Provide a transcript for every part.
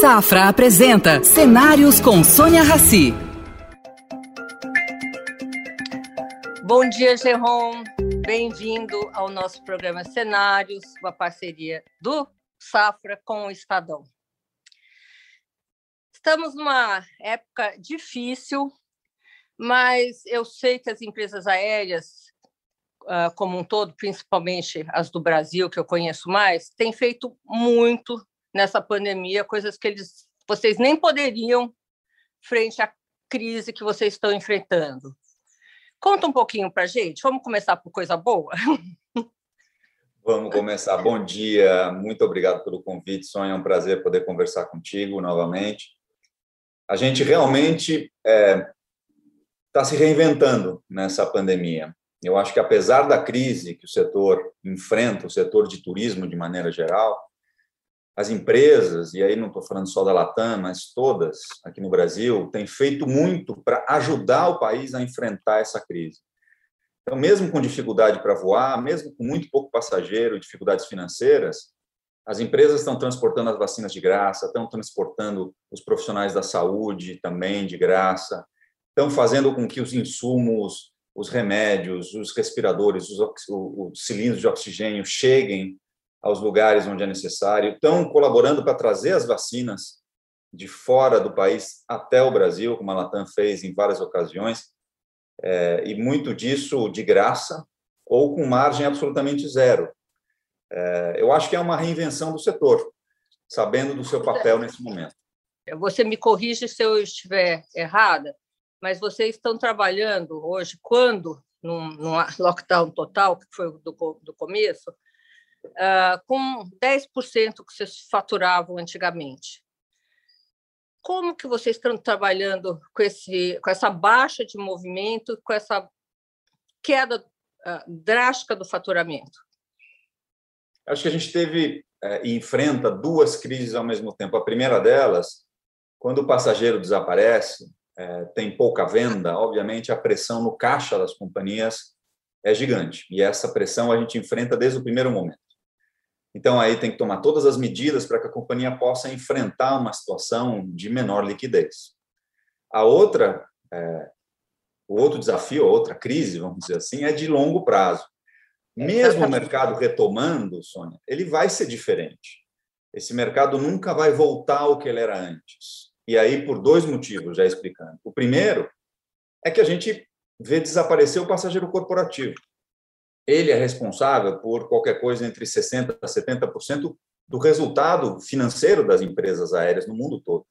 Safra apresenta Cenários com Sônia Rassi. Bom dia, Geron. Bem-vindo ao nosso programa Cenários, uma parceria do Safra com o Estadão. Estamos numa época difícil, mas eu sei que as empresas aéreas, ah, como um todo, principalmente as do Brasil, que eu conheço mais, têm feito muito nessa pandemia, coisas que eles, vocês nem poderiam frente à crise que vocês estão enfrentando. Conta um pouquinho para gente. Vamos começar por coisa boa? Vamos começar. Bom dia, muito obrigado pelo convite, Sonha. É um prazer poder conversar contigo novamente. A gente realmente está é, tá se reinventando nessa pandemia. Eu acho que, apesar da crise que o setor enfrenta, o setor de turismo de maneira geral, as empresas, e aí não estou falando só da Latam, mas todas aqui no Brasil, têm feito muito para ajudar o país a enfrentar essa crise. Então, mesmo com dificuldade para voar, mesmo com muito pouco passageiro, dificuldades financeiras, as empresas estão transportando as vacinas de graça, estão transportando os profissionais da saúde também de graça, estão fazendo com que os insumos, os remédios, os respiradores, os, os cilindros de oxigênio cheguem aos lugares onde é necessário, estão colaborando para trazer as vacinas de fora do país até o Brasil, como a Latam fez em várias ocasiões, é, e muito disso de graça ou com margem absolutamente zero. É, eu acho que é uma reinvenção do setor, sabendo do seu papel nesse momento. Você me corrige se eu estiver errada, mas vocês estão trabalhando hoje, quando, num, num lockdown total, que foi do, do começo, uh, com 10% que vocês faturavam antigamente. Como que vocês estão trabalhando com, esse, com essa baixa de movimento, com essa queda uh, drástica do faturamento? Acho que a gente teve é, e enfrenta duas crises ao mesmo tempo. A primeira delas, quando o passageiro desaparece, é, tem pouca venda, obviamente a pressão no caixa das companhias é gigante. E essa pressão a gente enfrenta desde o primeiro momento. Então, aí tem que tomar todas as medidas para que a companhia possa enfrentar uma situação de menor liquidez. A outra, é, o outro desafio, a outra crise, vamos dizer assim, é de longo prazo. Mesmo o mercado retomando, Sônia, ele vai ser diferente. Esse mercado nunca vai voltar ao que ele era antes. E aí, por dois motivos, já explicando. O primeiro é que a gente vê desaparecer o passageiro corporativo ele é responsável por qualquer coisa entre 60% a 70% do resultado financeiro das empresas aéreas no mundo todo.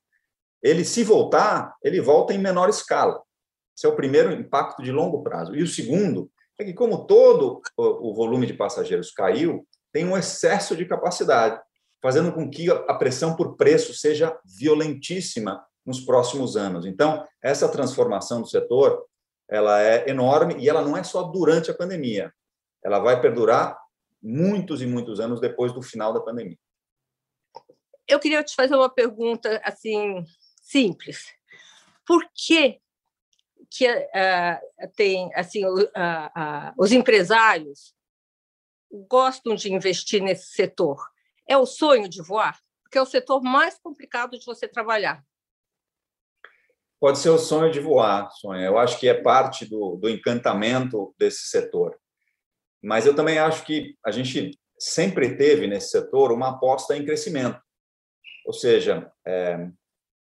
Ele, se voltar, ele volta em menor escala. Esse é o primeiro impacto de longo prazo. E o segundo é que, como todo o volume de passageiros caiu, tem um excesso de capacidade, fazendo com que a pressão por preço seja violentíssima nos próximos anos. Então, essa transformação do setor ela é enorme e ela não é só durante a pandemia ela vai perdurar muitos e muitos anos depois do final da pandemia. Eu queria te fazer uma pergunta assim simples. Por que que uh, tem assim uh, uh, os empresários gostam de investir nesse setor? É o sonho de voar, porque é o setor mais complicado de você trabalhar. Pode ser o sonho de voar, sonho. Eu acho que é parte do, do encantamento desse setor. Mas eu também acho que a gente sempre teve nesse setor uma aposta em crescimento. Ou seja, é,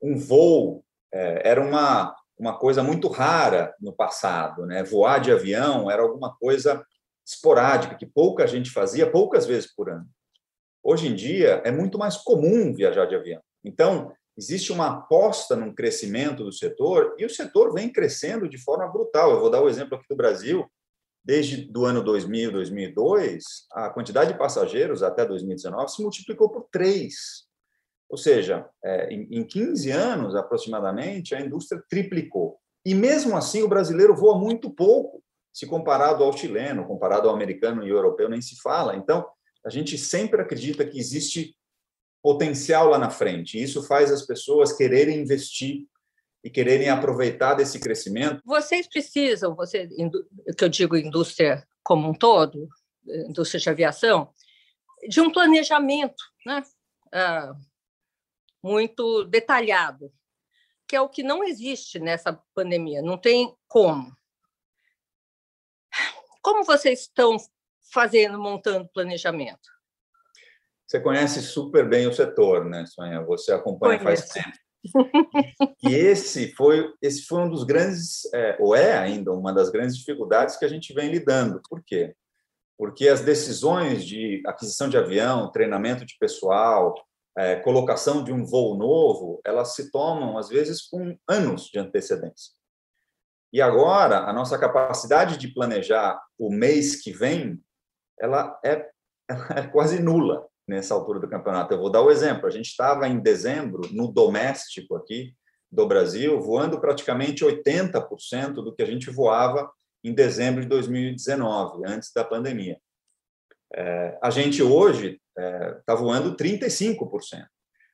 um voo é, era uma, uma coisa muito rara no passado. Né? Voar de avião era alguma coisa esporádica, que pouca gente fazia, poucas vezes por ano. Hoje em dia, é muito mais comum viajar de avião. Então, existe uma aposta num crescimento do setor e o setor vem crescendo de forma brutal. Eu vou dar o exemplo aqui do Brasil desde do ano 2000, 2002, a quantidade de passageiros até 2019 se multiplicou por três. Ou seja, é, em 15 anos aproximadamente, a indústria triplicou. E mesmo assim, o brasileiro voa muito pouco, se comparado ao chileno, comparado ao americano e europeu, nem se fala. Então, a gente sempre acredita que existe potencial lá na frente. E isso faz as pessoas quererem investir e quererem aproveitar desse crescimento? Vocês precisam, você, que eu digo indústria como um todo, indústria de aviação, de um planejamento, né? Ah, muito detalhado, que é o que não existe nessa pandemia, não tem como. Como vocês estão fazendo, montando planejamento? Você conhece super bem o setor, né, Sonha? Você acompanha Conheço. faz tempo. E esse foi esse foi um dos grandes, é, ou é ainda uma das grandes dificuldades que a gente vem lidando. Por quê? Porque as decisões de aquisição de avião, treinamento de pessoal, é, colocação de um voo novo, elas se tomam às vezes com anos de antecedência. E agora a nossa capacidade de planejar o mês que vem, ela é, ela é quase nula nessa altura do campeonato. Eu vou dar o exemplo. A gente estava em dezembro, no doméstico aqui do Brasil, voando praticamente 80% do que a gente voava em dezembro de 2019, antes da pandemia. É, a gente hoje está é, tá voando 35%.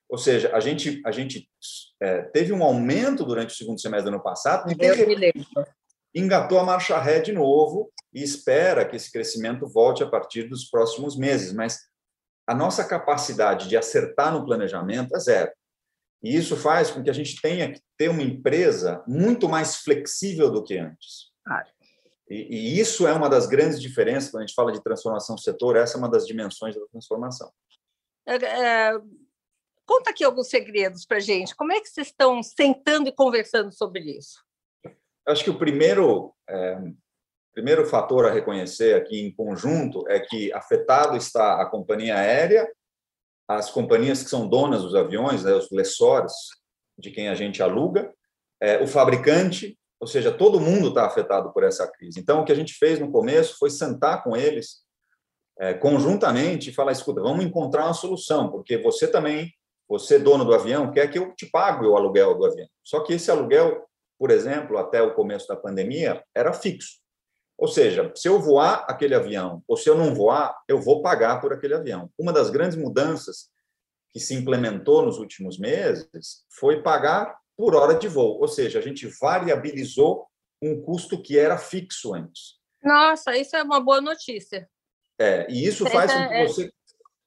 Ou seja, a gente, a gente é, teve um aumento durante o segundo semestre do ano passado e engatou a marcha ré de novo e espera que esse crescimento volte a partir dos próximos meses. Mas a nossa capacidade de acertar no planejamento é zero. E isso faz com que a gente tenha que ter uma empresa muito mais flexível do que antes. E, e, isso é uma das grandes diferenças quando a gente fala de transformação do setor, essa é uma das dimensões da transformação. É, é, conta aqui alguns segredos para a gente. Como é que vocês estão sentando e conversando sobre isso? Acho que o primeiro é, primeiro fator a reconhecer aqui em conjunto é que afetado está a companhia aérea, as companhias que são donas dos aviões, né, os lessores de quem a gente aluga, é, o fabricante, ou seja, todo mundo está afetado por essa crise. Então, o que a gente fez no começo foi sentar com eles é, conjuntamente e falar: escuta, vamos encontrar uma solução, porque você também, você dono do avião, quer que eu te pague o aluguel do avião. Só que esse aluguel, por exemplo, até o começo da pandemia, era fixo. Ou seja, se eu voar aquele avião ou se eu não voar, eu vou pagar por aquele avião. Uma das grandes mudanças que se implementou nos últimos meses foi pagar por hora de voo, ou seja, a gente variabilizou um custo que era fixo antes. Nossa, isso é uma boa notícia. É, e isso faz com que é você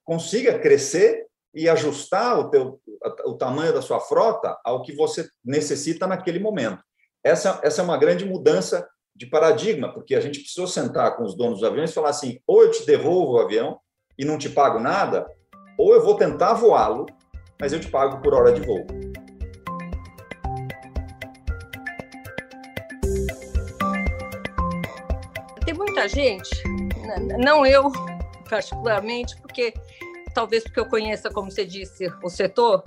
consiga crescer e ajustar o, teu, o tamanho da sua frota ao que você necessita naquele momento. Essa, essa é uma grande mudança de paradigma, porque a gente precisou sentar com os donos dos aviões e falar assim: ou eu te devolvo o avião e não te pago nada, ou eu vou tentar voá-lo, mas eu te pago por hora de voo. Tem muita gente, não eu particularmente, porque talvez porque eu conheça, como você disse, o setor,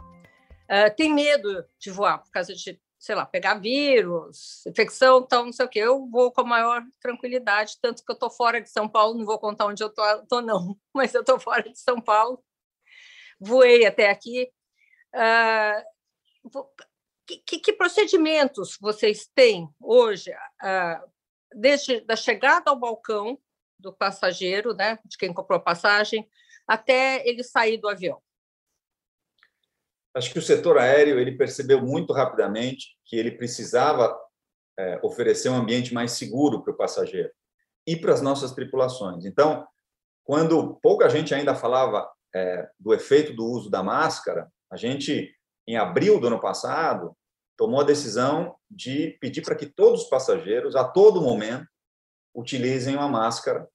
uh, tem medo de voar por causa de sei lá, pegar vírus, infecção, tal, não sei o quê. Eu vou com a maior tranquilidade, tanto que eu estou fora de São Paulo, não vou contar onde eu estou, não, mas eu estou fora de São Paulo, voei até aqui. Uh, que, que, procedimentos vocês têm hoje, uh, desde a chegada ao balcão do passageiro, né, de quem comprou a passagem, até ele sair do avião? Acho que o setor aéreo ele percebeu muito rapidamente que ele precisava é, oferecer um ambiente mais seguro para o passageiro e para as nossas tripulações. Então, quando pouca gente ainda falava é, do efeito do uso da máscara, a gente, em abril do ano passado, tomou a decisão de pedir para que todos os passageiros, a todo momento, utilizem uma máscara.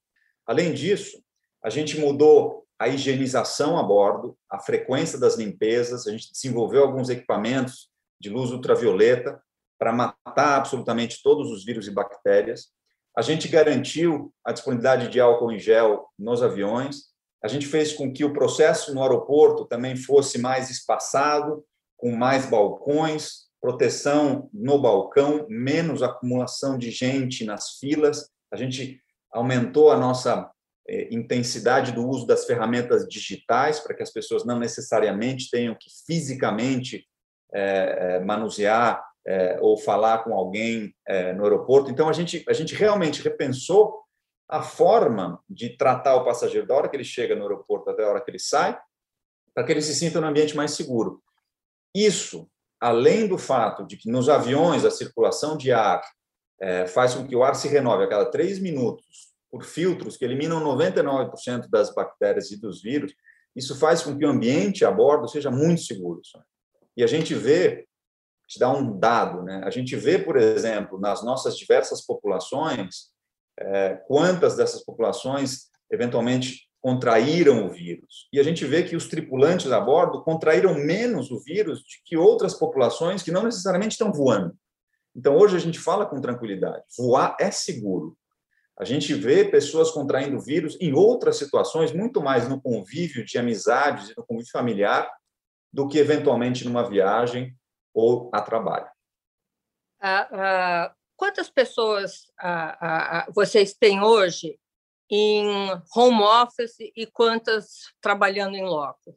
Além disso, a gente mudou a higienização a bordo, a frequência das limpezas. A gente desenvolveu alguns equipamentos de luz ultravioleta para matar absolutamente todos os vírus e bactérias. A gente garantiu a disponibilidade de álcool em gel nos aviões. A gente fez com que o processo no aeroporto também fosse mais espaçado, com mais balcões, proteção no balcão, menos acumulação de gente nas filas. A gente aumentou a nossa intensidade do uso das ferramentas digitais, para que as pessoas não necessariamente tenham que fisicamente é, é, manusear é, ou falar com alguém é, no aeroporto. Então, a gente, a gente realmente repensou a forma de tratar o passageiro da hora que ele chega no aeroporto até a hora que ele sai, para que ele se sinta num ambiente mais seguro. Isso, além do fato de que nos aviões a circulação de ar é, faz com que o ar se renove a cada três minutos por filtros que eliminam 99% das bactérias e dos vírus, isso faz com que o ambiente a bordo seja muito seguro. E a gente vê, te dá um dado, né? A gente vê, por exemplo, nas nossas diversas populações, é, quantas dessas populações eventualmente contraíram o vírus. E a gente vê que os tripulantes a bordo contraíram menos o vírus do que outras populações que não necessariamente estão voando. Então, hoje a gente fala com tranquilidade: voar é seguro. A gente vê pessoas contraindo vírus em outras situações, muito mais no convívio de amizades e no convívio familiar, do que eventualmente numa viagem ou a trabalho. Ah, ah, quantas pessoas ah, vocês têm hoje em home office e quantas trabalhando em loco?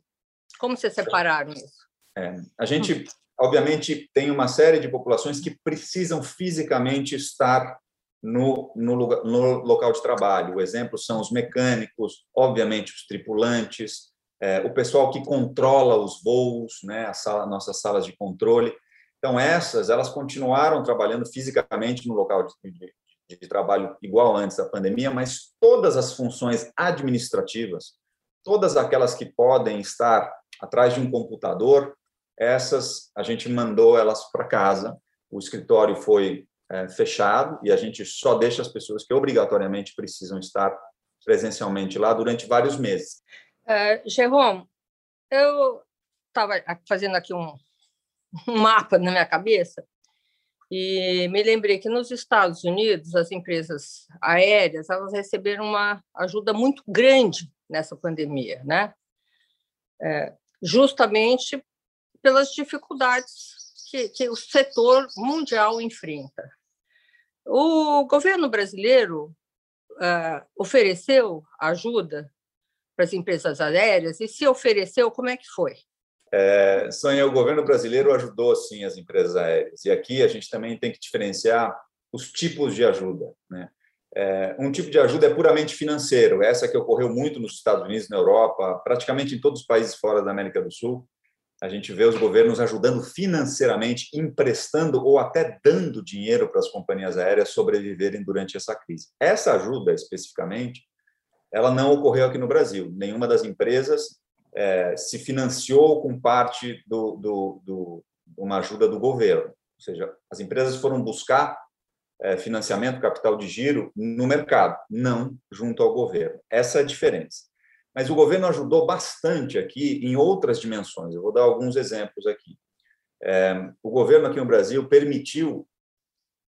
Como vocês separaram isso? É, a gente, obviamente, tem uma série de populações que precisam fisicamente estar no, no, no local de trabalho. O exemplo são os mecânicos, obviamente, os tripulantes, é, o pessoal que controla os voos, né, a sala, nossas salas de controle. Então, essas, elas continuaram trabalhando fisicamente no local de, de, de trabalho igual antes da pandemia, mas todas as funções administrativas, todas aquelas que podem estar atrás de um computador, essas a gente mandou elas para casa. O escritório foi é, fechado e a gente só deixa as pessoas que obrigatoriamente precisam estar presencialmente lá durante vários meses. Uh, Jerome, eu estava fazendo aqui um, um mapa na minha cabeça e me lembrei que nos Estados Unidos as empresas aéreas elas receberam uma ajuda muito grande nessa pandemia, né? É, justamente pelas dificuldades que, que, o setor mundial enfrenta. O governo brasileiro uh, ofereceu ajuda para as empresas aéreas e se ofereceu, como é que foi? É, o governo brasileiro ajudou sim as empresas aéreas. E aqui a gente também tem que diferenciar os tipos de ajuda. Né? É, um tipo de ajuda é puramente financeiro, essa que ocorreu muito nos Estados Unidos, na Europa, praticamente em todos os países fora da América do Sul. A gente vê os governos ajudando financeiramente, emprestando ou até dando dinheiro para as companhias aéreas sobreviverem durante essa crise. Essa ajuda, especificamente, ela não ocorreu aqui no Brasil. Nenhuma das empresas é, se financiou com parte do, do, do, uma ajuda do governo. Ou seja, as empresas foram buscar é, financiamento, capital de giro no mercado, não junto ao governo. Essa é a diferença. Mas o governo ajudou bastante aqui em outras dimensões. Eu vou dar alguns exemplos aqui. É, o governo aqui no Brasil permitiu,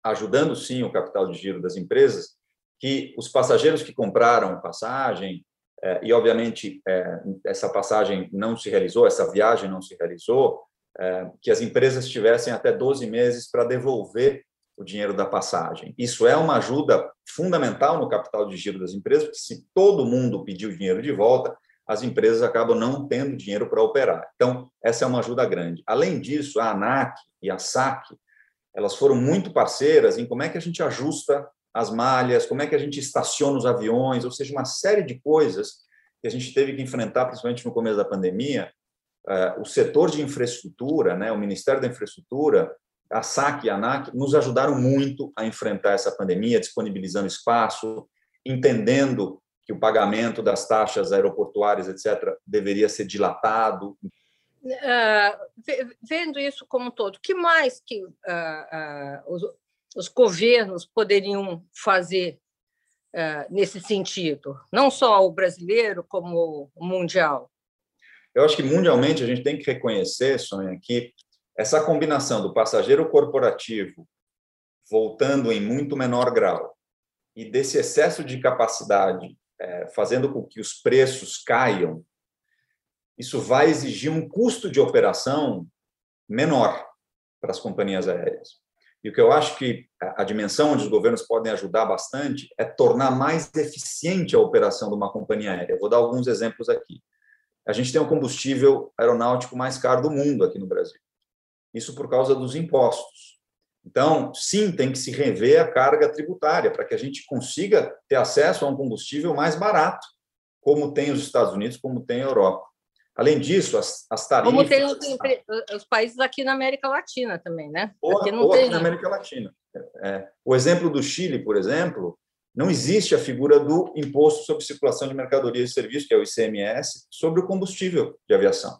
ajudando sim o capital de giro das empresas, que os passageiros que compraram passagem é, e obviamente é, essa passagem não se realizou, essa viagem não se realizou, é, que as empresas tivessem até 12 meses para devolver o dinheiro da passagem. Isso é uma ajuda fundamental no capital de giro das empresas, porque se todo mundo pedir o dinheiro de volta, as empresas acabam não tendo dinheiro para operar. Então, essa é uma ajuda grande. Além disso, a ANAC e a SAC, elas foram muito parceiras em como é que a gente ajusta as malhas, como é que a gente estaciona os aviões, ou seja, uma série de coisas que a gente teve que enfrentar, principalmente no começo da pandemia. Uh, o setor de infraestrutura, né, o Ministério da Infraestrutura, a SAC e a ANAC nos ajudaram muito a enfrentar essa pandemia, disponibilizando espaço, entendendo que o pagamento das taxas aeroportuárias, etc., deveria ser dilatado. Uh, vendo isso como um todo, que mais que uh, uh, os, os governos poderiam fazer nesse sentido, não só o brasileiro, como o mundial? Eu acho que mundialmente a gente tem que reconhecer, Sônia, que essa combinação do passageiro corporativo voltando em muito menor grau e desse excesso de capacidade é, fazendo com que os preços caiam, isso vai exigir um custo de operação menor para as companhias aéreas. E o que eu acho que a dimensão onde os governos podem ajudar bastante é tornar mais eficiente a operação de uma companhia aérea. Vou dar alguns exemplos aqui. A gente tem o combustível aeronáutico mais caro do mundo aqui no Brasil. Isso por causa dos impostos. Então, sim, tem que se rever a carga tributária para que a gente consiga ter acesso a um combustível mais barato, como tem os Estados Unidos, como tem a Europa. Além disso, as, as tarifas. Como tem os, os, países aqui na América Latina também, né? Ou, aqui não ou aqui na América Latina. É, o exemplo do Chile, por exemplo, não existe a figura do Imposto sobre Circulação de Mercadorias e Serviços, que é o ICMS, sobre o combustível de aviação.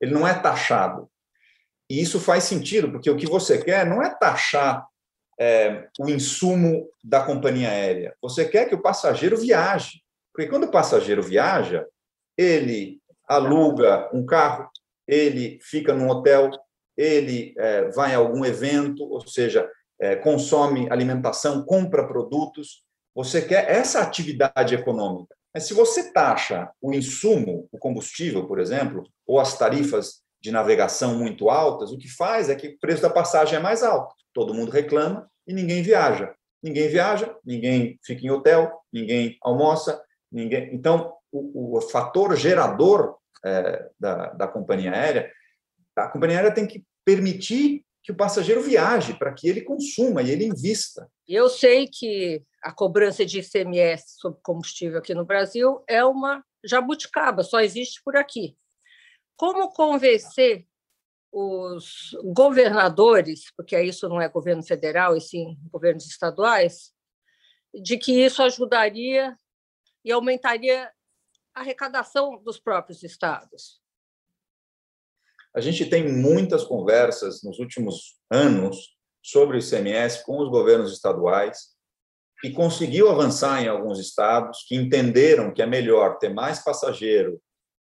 Ele não é taxado. E isso faz sentido, porque o que você quer não é taxar é, o insumo da companhia aérea. Você quer que o passageiro viaje. Porque quando o passageiro viaja, ele aluga um carro, ele fica num hotel, ele é, vai a algum evento, ou seja, é, consome alimentação, compra produtos. Você quer essa atividade econômica. Mas se você taxa o insumo, o combustível, por exemplo, ou as tarifas de navegação muito altas, o que faz é que o preço da passagem é mais alto. Todo mundo reclama e ninguém viaja. Ninguém viaja, ninguém fica em hotel, ninguém almoça, ninguém. Então, o, o fator gerador é, da, da companhia aérea, a companhia aérea tem que permitir que o passageiro viaje, para que ele consuma e ele invista. Eu sei que a cobrança de ICMS sobre combustível aqui no Brasil é uma jabuticaba, só existe por aqui. Como convencer os governadores, porque isso não é governo federal, e sim governos estaduais, de que isso ajudaria e aumentaria a arrecadação dos próprios estados? A gente tem muitas conversas nos últimos anos sobre o ICMS com os governos estaduais e conseguiu avançar em alguns estados que entenderam que é melhor ter mais passageiro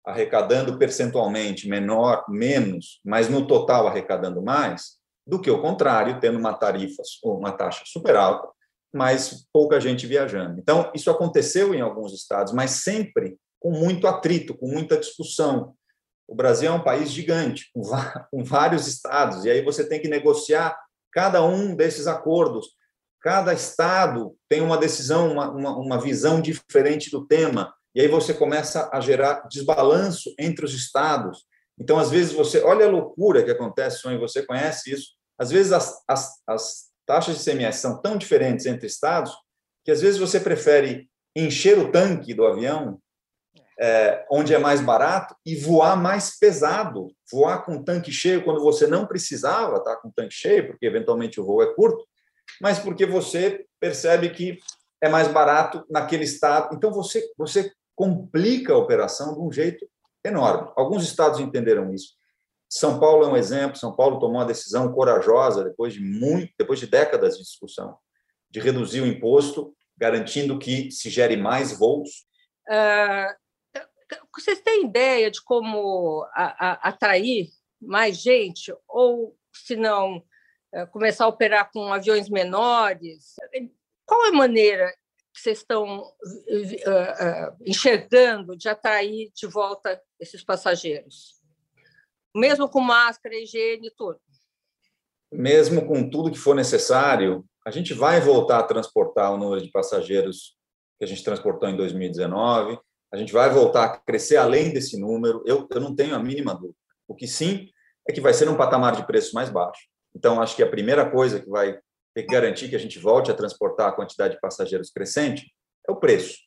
arrecadando percentualmente menor, menos, mas no total arrecadando mais, do que o contrário, tendo uma tarifa ou uma taxa super alta, mas pouca gente viajando. Então, isso aconteceu em alguns estados, mas sempre com muito atrito, com muita discussão. O Brasil é um país gigante, com vários estados, e aí você tem que negociar cada um desses acordos. Cada estado tem uma decisão, uma, uma, uma visão diferente do tema, e aí você começa a gerar desbalanço entre os estados. Então, às vezes, você olha a loucura que acontece, e você conhece isso. Às vezes, as, as, as taxas de CMS são tão diferentes entre estados que, às vezes, você prefere encher o tanque do avião, é, onde é mais barato, e voar mais pesado. Voar com tanque cheio quando você não precisava estar com o tanque cheio, porque eventualmente o voo é curto, mas porque você percebe que é mais barato naquele estado. Então, você, você complica a operação de um jeito enorme. Alguns estados entenderam isso. São Paulo é um exemplo. São Paulo tomou uma decisão corajosa depois de muito, depois de décadas de discussão, de reduzir o imposto, garantindo que se gere mais voos. Uh, vocês têm ideia de como a, a, atrair mais gente ou, se não, uh, começar a operar com aviões menores? Qual é a maneira que vocês estão uh, uh, enxergando de atrair de volta esses passageiros? Mesmo com máscara, higiene e tudo. Mesmo com tudo que for necessário, a gente vai voltar a transportar o número de passageiros que a gente transportou em 2019. A gente vai voltar a crescer além desse número. Eu, eu não tenho a mínima dúvida. O que sim é que vai ser um patamar de preço mais baixo. Então, acho que a primeira coisa que vai ter que garantir que a gente volte a transportar a quantidade de passageiros crescente é o preço.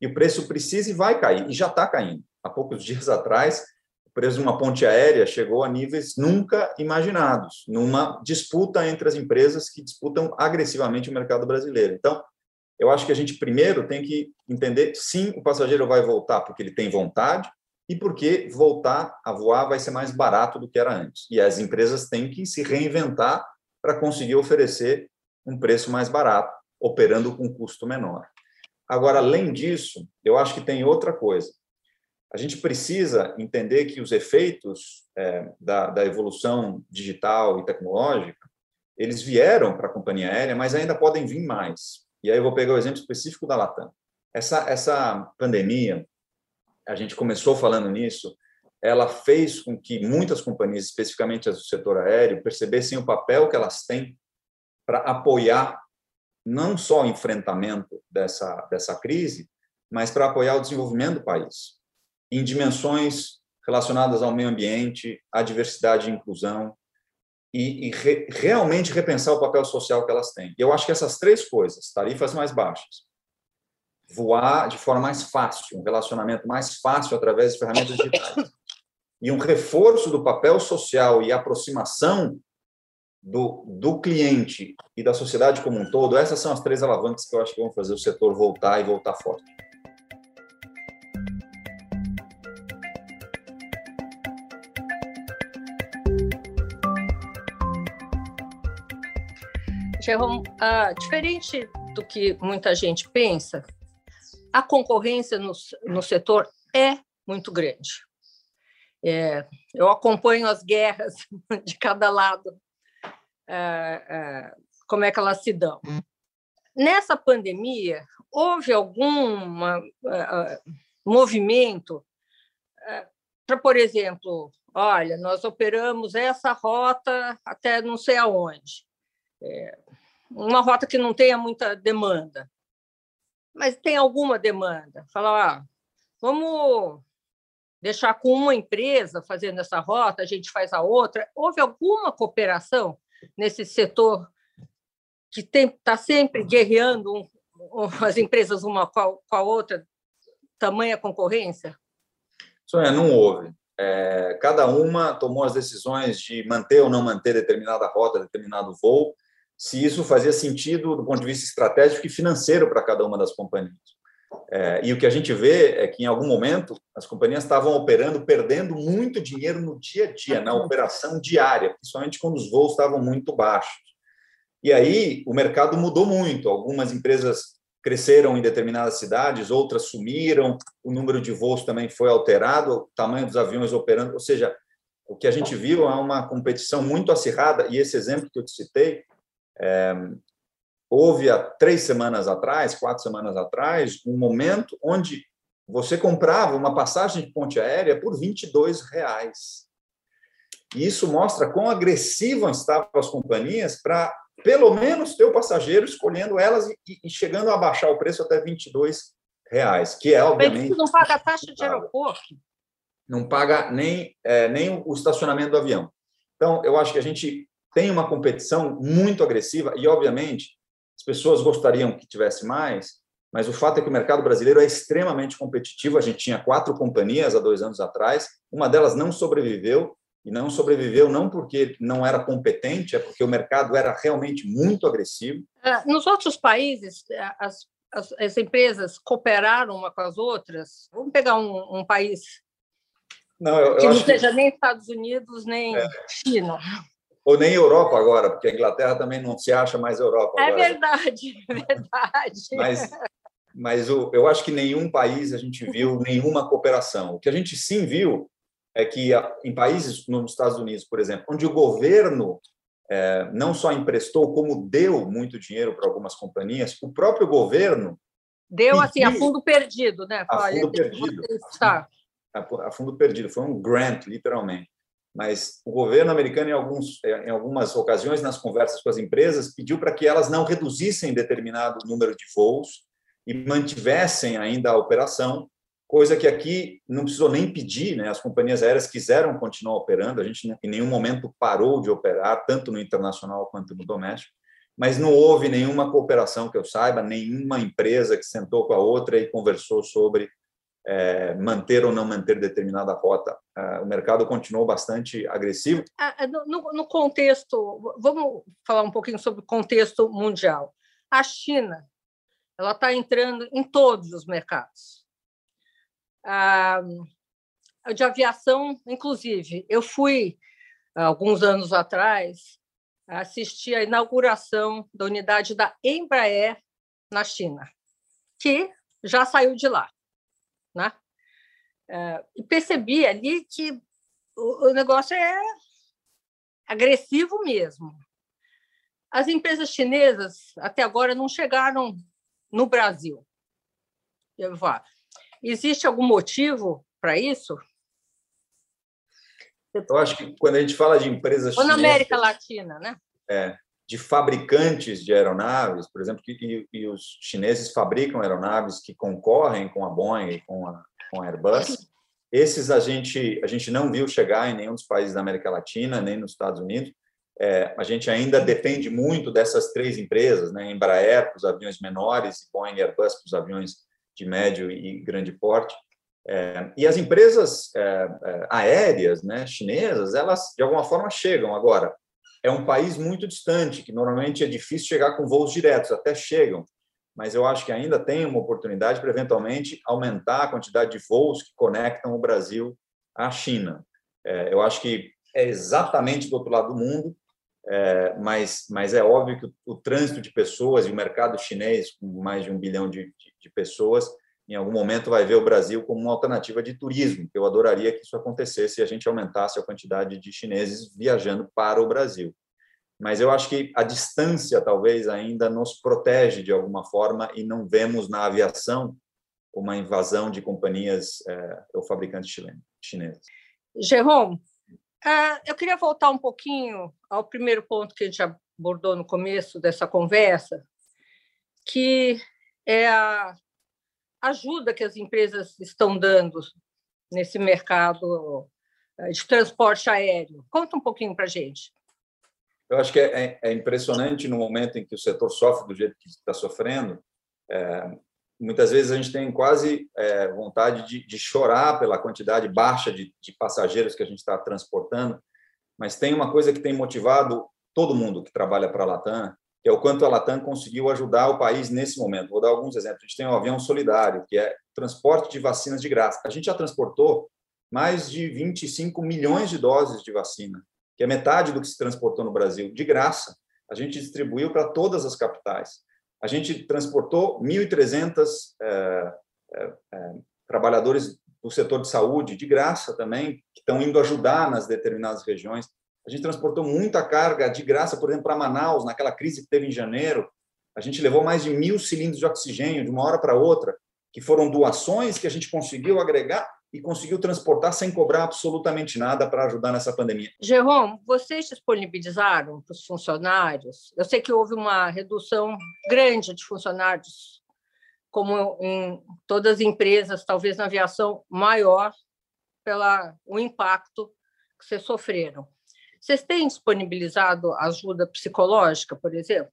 E o preço precisa e vai cair, e já está caindo. Há poucos dias atrás, o preço de uma ponte aérea chegou a níveis nunca imaginados, numa disputa entre as empresas que disputam agressivamente o mercado brasileiro. Então, eu acho que a gente primeiro tem que entender, sim, o passageiro vai voltar porque ele tem vontade e porque voltar a voar vai ser mais barato do que era antes. E as empresas têm que se reinventar para conseguir oferecer um preço mais barato, operando com custo menor. Agora, além disso, eu acho que tem outra coisa. A gente precisa entender que os efeitos é, da, da evolução digital e tecnológica, eles vieram para a companhia aérea, mas ainda podem vir mais. E aí eu vou pegar o exemplo específico da Latam. Essa, essa pandemia, a gente começou falando nisso, ela fez com que muitas companhias, especificamente as do setor aéreo, percebessem o papel que elas têm para apoiar não só o enfrentamento dessa, dessa crise, mas para apoiar o desenvolvimento do país em dimensões relacionadas ao meio ambiente, à diversidade e inclusão, e, e re, realmente repensar o papel social que elas têm. Eu acho que essas três coisas, tarifas mais baixas, voar de forma mais fácil, um relacionamento mais fácil através de ferramentas digitais, e um reforço do papel social e aproximação do, do cliente e da sociedade como um todo, essas são as três alavancas que eu acho que vão fazer o setor voltar e voltar forte. Jerome, ah, diferente do que muita gente pensa, a concorrência no, no setor é muito grande. É, eu acompanho as guerras de cada lado, é, é, como é que elas se dão. Nessa pandemia, houve algum é, é, movimento para, por exemplo, olha, nós operamos essa rota até não sei aonde. É, uma rota que não tenha muita demanda, mas tem alguma demanda. Falar, ah, vamos deixar com uma empresa fazendo essa rota, a gente faz a outra. Houve alguma cooperação nesse setor que está sempre guerreando um, as empresas uma com a outra, tamanha concorrência? Sônia, não houve. É, cada uma tomou as decisões de manter ou não manter determinada rota, determinado voo, se isso fazia sentido do ponto de vista estratégico e financeiro para cada uma das companhias. É, e o que a gente vê é que, em algum momento, as companhias estavam operando, perdendo muito dinheiro no dia a dia, na operação diária, principalmente quando os voos estavam muito baixos. E aí o mercado mudou muito. Algumas empresas cresceram em determinadas cidades, outras sumiram, o número de voos também foi alterado, o tamanho dos aviões operando, ou seja, o que a gente viu é uma competição muito acirrada, e esse exemplo que eu te citei, é, houve há três semanas atrás, quatro semanas atrás, um momento onde você comprava uma passagem de ponte aérea por 22 reais. E isso mostra quão agressivas estavam as companhias para pelo menos ter o passageiro escolhendo elas e, e chegando a baixar o preço até 22 reais, que é obviamente. Mas não paga a taxa de aeroporto. Não paga nem, é, nem o estacionamento do avião. Então, eu acho que a gente tem uma competição muito agressiva e, obviamente, as pessoas gostariam que tivesse mais, mas o fato é que o mercado brasileiro é extremamente competitivo. A gente tinha quatro companhias há dois anos atrás, uma delas não sobreviveu e não sobreviveu não porque não era competente, é porque o mercado era realmente muito agressivo. É, nos outros países, é, as, as, as empresas cooperaram uma com as outras. Vamos pegar um, um país não, eu, que eu não seja que... nem Estados Unidos nem é. China. Ou nem Europa agora, porque a Inglaterra também não se acha mais Europa. É agora. verdade, é verdade. Mas, mas eu acho que nenhum país a gente viu nenhuma cooperação. O que a gente sim viu é que em países, nos Estados Unidos, por exemplo, onde o governo é, não só emprestou, como deu muito dinheiro para algumas companhias, o próprio governo. Deu assim, a fundo perdido, né? A fundo perdido. A, fundo perdido, foi um grant, literalmente. Mas o governo americano, em, alguns, em algumas ocasiões, nas conversas com as empresas, pediu para que elas não reduzissem determinado número de voos e mantivessem ainda a operação coisa que aqui não precisou nem pedir, né? As companhias aéreas quiseram continuar operando, a gente em nenhum momento parou de operar, tanto no internacional quanto no doméstico, mas não houve nenhuma cooperação que eu saiba, nenhuma empresa que sentou com a outra e conversou sobre é, manter ou não manter determinada rota. É, o mercado continuou bastante agressivo. Ah, no, no contexto, vamos falar um pouquinho sobre o contexto mundial. A China, ela está entrando em todos os mercados de aviação, inclusive. Eu fui, alguns anos atrás, assistir à inauguração da unidade da Embraer na China, que já saiu de lá. Né? É, e percebi ali que o negócio é agressivo mesmo. As empresas chinesas até agora não chegaram no Brasil. Eu vou, Existe algum motivo para isso? Eu acho que quando a gente fala de empresas Ou na América Latina, né? É, de fabricantes de aeronaves, por exemplo, e, e, os chineses fabricam aeronaves que concorrem com a Boeing com a, com a Airbus. Esses a gente, a gente não viu chegar em nenhum dos países da América Latina, nem nos Estados Unidos. É, a gente ainda depende muito dessas três empresas, né? Embraer para os aviões menores Boeing e Airbus para os aviões de médio e grande porte. É, e as empresas é, é, aéreas né, chinesas, elas de alguma forma chegam. Agora, é um país muito distante, que normalmente é difícil chegar com voos diretos, até chegam, mas eu acho que ainda tem uma oportunidade para eventualmente aumentar a quantidade de voos que conectam o Brasil à China. É, eu acho que é exatamente do outro lado do mundo, é, mas, mas é óbvio que o, o, trânsito de pessoas e o mercado chinês, com mais de um bilhão de, de, de, pessoas, em algum momento vai ver o Brasil como uma alternativa de turismo. Eu adoraria que isso acontecesse e a gente aumentasse a quantidade de chineses viajando para o Brasil. Mas eu acho que a distância talvez ainda nos protege de alguma forma e não vemos na aviação uma invasão de companhias é, ou fabricantes chineses. Jerome, ah, eu queria voltar um pouquinho ao primeiro ponto que a gente abordou no começo dessa conversa, que é a ajuda que as empresas estão dando nesse mercado eh, de transporte aéreo. Conta um pouquinho para a gente. Eu acho que é, é, impressionante no momento em que o setor sofre do jeito que está sofrendo. É, muitas vezes a gente tem quase é, vontade de, de, chorar pela quantidade baixa de, de passageiros que a gente está transportando, mas tem uma coisa que tem motivado todo mundo que trabalha para a Latam, que é o quanto a Latam conseguiu ajudar o país nesse momento. Vou dar alguns exemplos. A gente tem o avião solidário, que é transporte de vacinas de graça. A gente já transportou mais de 25 milhões de doses de vacina, que é metade do que se transportou no Brasil, de graça. A gente distribuiu para todas as capitais a gente transportou 1.300 é, é, é, trabalhadores do setor de saúde, de graça também, que estão indo ajudar nas determinadas regiões. A gente transportou muita carga de graça, por exemplo, para Manaus, naquela crise que teve em janeiro. A gente levou mais de mil cilindros de oxigênio de uma hora para outra, que foram doações que a gente conseguiu agregar e conseguiu transportar sem cobrar absolutamente nada para ajudar nessa pandemia. Jerome, vocês disponibilizaram para os funcionários? Eu sei que houve uma redução grande de funcionários, como em todas as empresas, talvez na aviação maior, pelo o impacto que vocês sofreram. Vocês têm disponibilizado ajuda psicológica, por exemplo?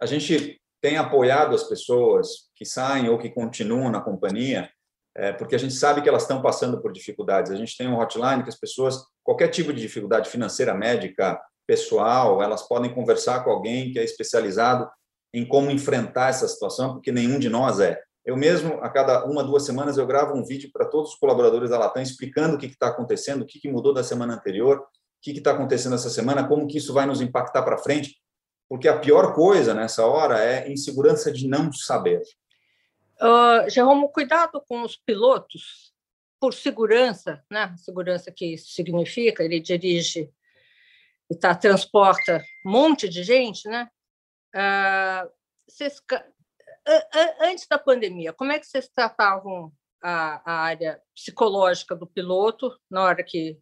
A gente tem apoiado as pessoas que saem ou que continuam na companhia é, porque a gente sabe que elas estão passando por dificuldades. A gente tem um hotline que as pessoas, qualquer tipo de dificuldade financeira, médica, pessoal, elas podem conversar com alguém que é especializado em como enfrentar essa situação, porque nenhum de nós é. Eu mesmo, a cada uma, duas semanas, eu gravo um vídeo para todos os colaboradores da Latam explicando o que está acontecendo, o que, que mudou da semana anterior, que está acontecendo essa semana, como que isso vai nos impactar para frente, porque a pior coisa nessa hora é insegurança de não saber. Uh, cuidado com os pilotos, por segurança, né? Segurança que isso significa, ele dirige e tá, transporta um monte de gente, né? Uh, vocês, antes da pandemia, como é que vocês tratavam a, a, área psicológica do piloto na hora que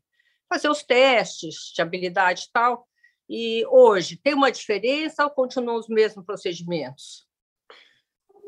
fazer os testes de habilidade e tal? E hoje, tem uma diferença ou continuam os mesmos procedimentos?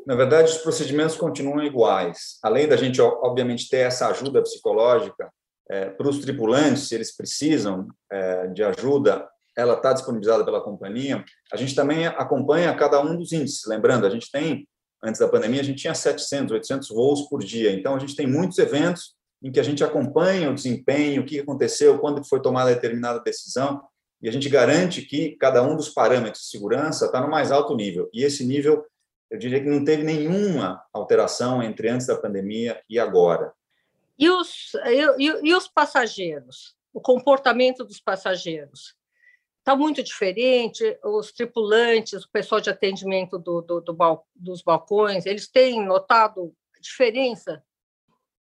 Na verdade, os procedimentos continuam iguais. Além da gente, obviamente, ter essa ajuda psicológica é, para os tripulantes, se eles precisam é, de ajuda, ela está disponibilizada pela companhia. A gente também acompanha cada um dos índices. Lembrando, a gente tem, antes da pandemia, a gente tinha 700, 800 voos por dia. Então, a gente tem muitos eventos em que a gente acompanha o desempenho, o que aconteceu, quando foi tomada determinada decisão, e a gente garante que cada um dos parâmetros de segurança está no mais alto nível. E esse nível eu diria que não teve nenhuma alteração entre antes da pandemia e agora. E os, e, e os passageiros? O comportamento dos passageiros? Está muito diferente? Os tripulantes, o pessoal de atendimento do, do, do bal, dos balcões, eles têm notado diferença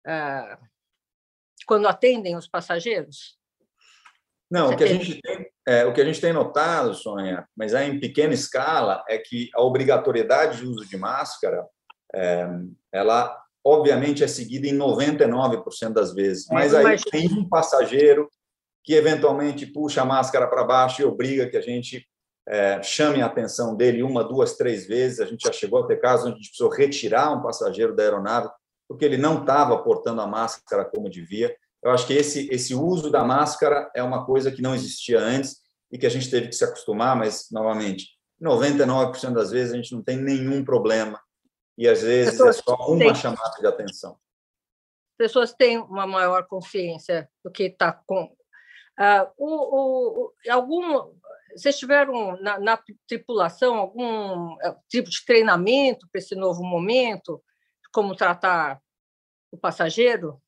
ah, quando atendem os passageiros? Não, o que, a gente tem, é, o que a gente tem notado, Sônia, mas é em pequena escala, é que a obrigatoriedade de uso de máscara, é, ela obviamente é seguida em 99% das vezes, é, mas aí tem um passageiro que eventualmente puxa a máscara para baixo e obriga que a gente é, chame a atenção dele uma, duas, três vezes. A gente já chegou a ter casos onde a gente precisou retirar um passageiro da aeronave porque ele não estava portando a máscara como devia. Eu acho que esse, esse uso da máscara é uma coisa que não existia antes e que a gente teve que se acostumar, mas, novamente, 99% das vezes a gente não tem nenhum problema e, às vezes, é só uma têm, chamada de atenção. Pessoas têm uma maior consciência do que está com... Uh, o, o, algum, vocês tiveram na, na tripulação algum é, tipo de treinamento para esse novo momento? Como tratar o passageiro?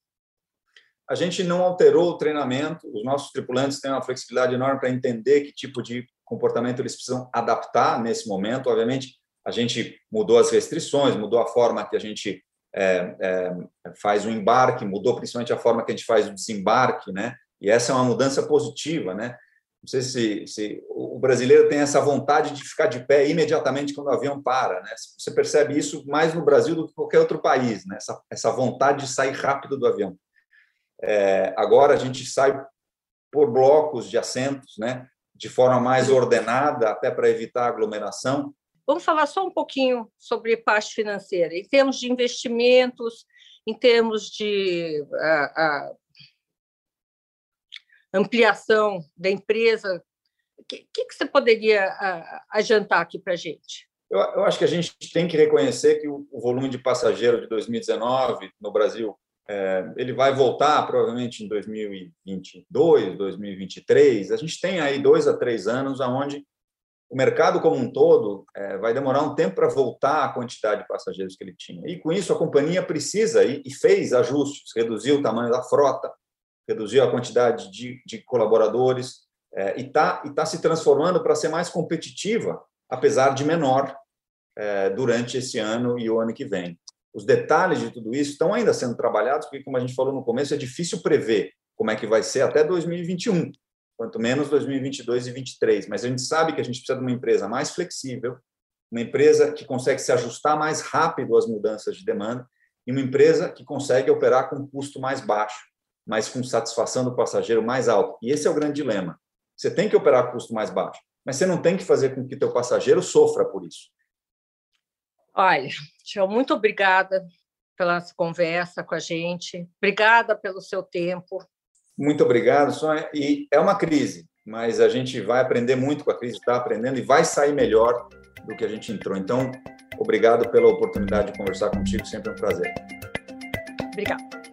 a gente não alterou o treinamento, os nossos tripulantes têm uma flexibilidade enorme para entender que tipo de comportamento eles precisam adaptar nesse momento. Obviamente, a gente mudou as restrições, mudou a forma que a gente é, é, faz o embarque, mudou principalmente a forma que a gente faz o desembarque, né? E essa é uma mudança positiva, né? Não sei se, se o brasileiro tem essa vontade de ficar de pé imediatamente quando o avião para, né? Você percebe isso mais no Brasil do que qualquer outro país, né? Essa, essa vontade de sair rápido do avião. É, agora a gente sai por blocos de assentos, né? De forma mais ordenada, até para evitar aglomeração. Vamos falar só um pouquinho sobre parte financeira, em termos de investimentos, em termos de a, a ampliação da empresa. O que, que, você poderia a, adiantar aqui para a gente? Eu, eu, acho que a gente tem que reconhecer que o, o volume de passageiro de 2019 no Brasil é, ele vai voltar provavelmente em 2022, 2023. A gente tem aí dois a três anos aonde o mercado como um todo é, vai demorar um tempo para voltar à quantidade de passageiros que ele tinha. E com isso a companhia precisa e, e fez ajustes, reduziu o tamanho da frota, reduziu a quantidade de, de colaboradores é, e está tá se transformando para ser mais competitiva, apesar de menor, é, durante esse ano e o ano que vem. Os detalhes de tudo isso estão ainda sendo trabalhados, porque, como a gente falou no começo, é difícil prever como é que vai ser até 2021 quanto menos 2022 e 2023. Mas a gente sabe que a gente precisa de uma empresa mais flexível, uma empresa que consegue se ajustar mais rápido às mudanças de demanda e uma empresa que consegue operar com um custo mais baixo, mas com satisfação do passageiro mais alto. E esse é o grande dilema. Você tem que operar com custo mais baixo, mas você não tem que fazer com que teu passageiro sofra por isso. Olha, Tchau, muito obrigada pela conversa com a gente. Obrigada pelo seu tempo. Muito obrigado, Sônia. E é uma crise, mas a gente vai aprender muito com a crise, está aprendendo e vai sair melhor do que a gente entrou. Então, obrigado pela oportunidade de conversar contigo, sempre é um prazer. Obrigada.